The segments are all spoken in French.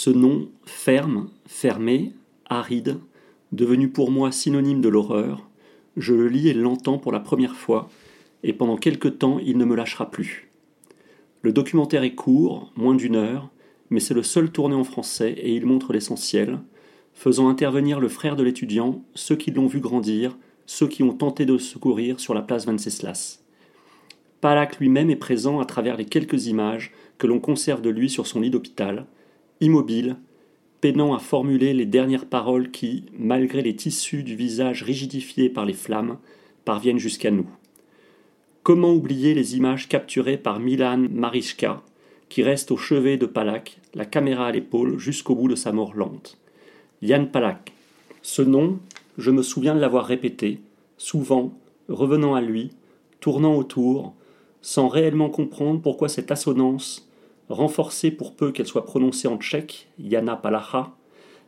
Ce nom ferme, fermé, aride, devenu pour moi synonyme de l'horreur, je le lis et l'entends pour la première fois, et pendant quelque temps il ne me lâchera plus. Le documentaire est court, moins d'une heure, mais c'est le seul tourné en français et il montre l'essentiel, faisant intervenir le frère de l'étudiant, ceux qui l'ont vu grandir, ceux qui ont tenté de secourir sur la place Venceslas. Palak lui-même est présent à travers les quelques images que l'on conserve de lui sur son lit d'hôpital, immobile, peinant à formuler les dernières paroles qui, malgré les tissus du visage rigidifiés par les flammes, parviennent jusqu'à nous. Comment oublier les images capturées par Milan Marischka, qui reste au chevet de Palak, la caméra à l'épaule jusqu'au bout de sa mort lente? Yann Palak. Ce nom, je me souviens de l'avoir répété, souvent, revenant à lui, tournant autour, sans réellement comprendre pourquoi cette assonance, renforcée pour peu qu'elle soit prononcée en tchèque, Yana Palacha,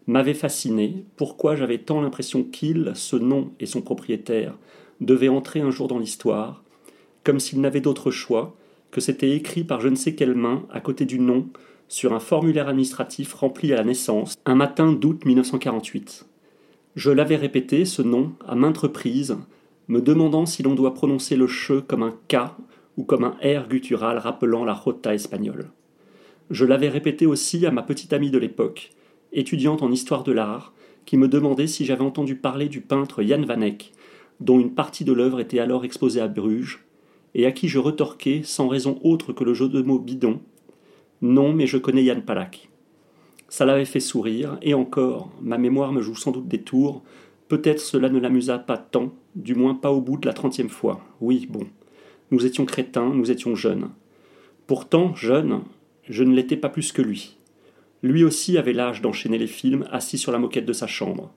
m'avait fasciné, pourquoi j'avais tant l'impression qu'il, ce nom et son propriétaire, devaient entrer un jour dans l'histoire, comme s'il n'avait d'autre choix, que c'était écrit par je ne sais quelle main, à côté du nom, sur un formulaire administratif rempli à la naissance, un matin d'août 1948. Je l'avais répété, ce nom, à maintes reprises, me demandant si l'on doit prononcer le che comme un K ou comme un R guttural rappelant la rota espagnole. Je l'avais répété aussi à ma petite amie de l'époque, étudiante en histoire de l'art, qui me demandait si j'avais entendu parler du peintre Jan van dont une partie de l'œuvre était alors exposée à Bruges, et à qui je retorquais, sans raison autre que le jeu de mots bidon Non, mais je connais Yann Palak. Ça l'avait fait sourire, et encore, ma mémoire me joue sans doute des tours, peut-être cela ne l'amusa pas tant, du moins pas au bout de la trentième fois. Oui, bon. Nous étions crétins, nous étions jeunes. Pourtant, jeune, je ne l'étais pas plus que lui. Lui aussi avait l'âge d'enchaîner les films assis sur la moquette de sa chambre,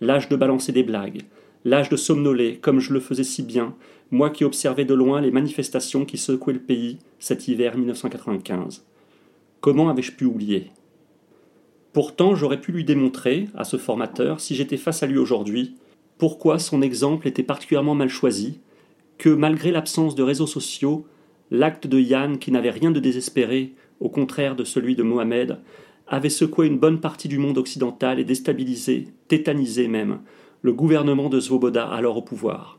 l'âge de balancer des blagues, l'âge de somnoler, comme je le faisais si bien, moi qui observais de loin les manifestations qui secouaient le pays cet hiver 1995. Comment avais-je pu oublier? Pourtant, j'aurais pu lui démontrer, à ce formateur, si j'étais face à lui aujourd'hui, pourquoi son exemple était particulièrement mal choisi, que malgré l'absence de réseaux sociaux, l'acte de Yann, qui n'avait rien de désespéré, au contraire de celui de Mohamed, avait secoué une bonne partie du monde occidental et déstabilisé, tétanisé même, le gouvernement de Svoboda alors au pouvoir.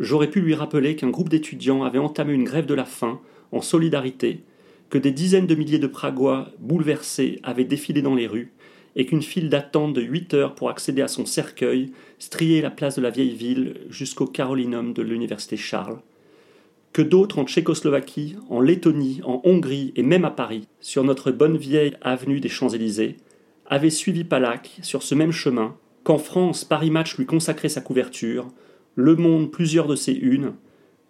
J'aurais pu lui rappeler qu'un groupe d'étudiants avait entamé une grève de la faim en solidarité, que des dizaines de milliers de Pragois bouleversés avaient défilé dans les rues, et qu'une file d'attente de huit heures pour accéder à son cercueil striait la place de la vieille ville jusqu'au Carolinum de l'université Charles, que d'autres en Tchécoslovaquie, en Lettonie, en Hongrie et même à Paris, sur notre bonne vieille avenue des Champs-Élysées, avaient suivi Palak sur ce même chemin qu'en France, Paris Match lui consacrait sa couverture, Le Monde plusieurs de ses unes,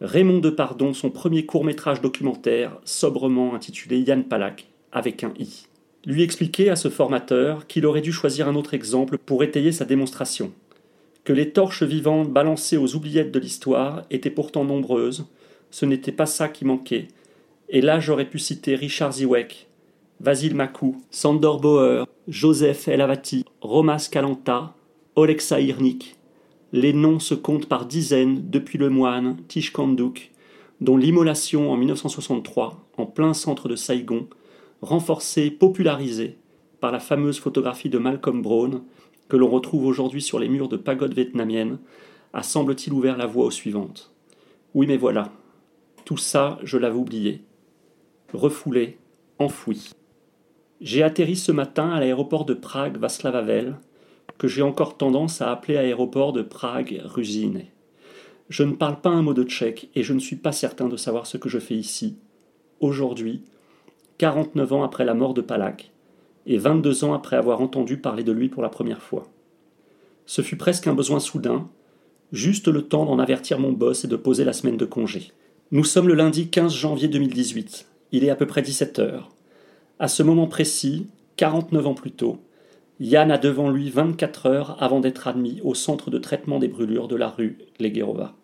Raymond Depardon son premier court-métrage documentaire, sobrement intitulé Yann Palak, avec un i. Lui expliquer à ce formateur qu'il aurait dû choisir un autre exemple pour étayer sa démonstration. Que les torches vivantes balancées aux oubliettes de l'histoire étaient pourtant nombreuses, ce n'était pas ça qui manquait. Et là j'aurais pu citer Richard Ziwek, Vasil Makou, Sandor Bauer, Joseph Elavati, Romas Kalanta, Olexa Irnik. Les noms se comptent par dizaines depuis le moine Tishkanduk, dont l'immolation en 1963, en plein centre de Saigon, renforcée, popularisée par la fameuse photographie de Malcolm Brown, que l'on retrouve aujourd'hui sur les murs de pagodes vietnamiennes, a semble-t-il ouvert la voie aux suivantes. Oui, mais voilà. Tout ça, je l'avais oublié. Refoulé, enfoui. J'ai atterri ce matin à l'aéroport de Prague Václav Havel, que j'ai encore tendance à appeler aéroport de Prague-Rusine. Je ne parle pas un mot de tchèque et je ne suis pas certain de savoir ce que je fais ici, aujourd'hui, 49 ans après la mort de Palak, et 22 ans après avoir entendu parler de lui pour la première fois. Ce fut presque un besoin soudain, juste le temps d'en avertir mon boss et de poser la semaine de congé. Nous sommes le lundi 15 janvier 2018. Il est à peu près 17 heures. À ce moment précis, 49 ans plus tôt, Yann a devant lui 24 heures avant d'être admis au centre de traitement des brûlures de la rue Leguerova.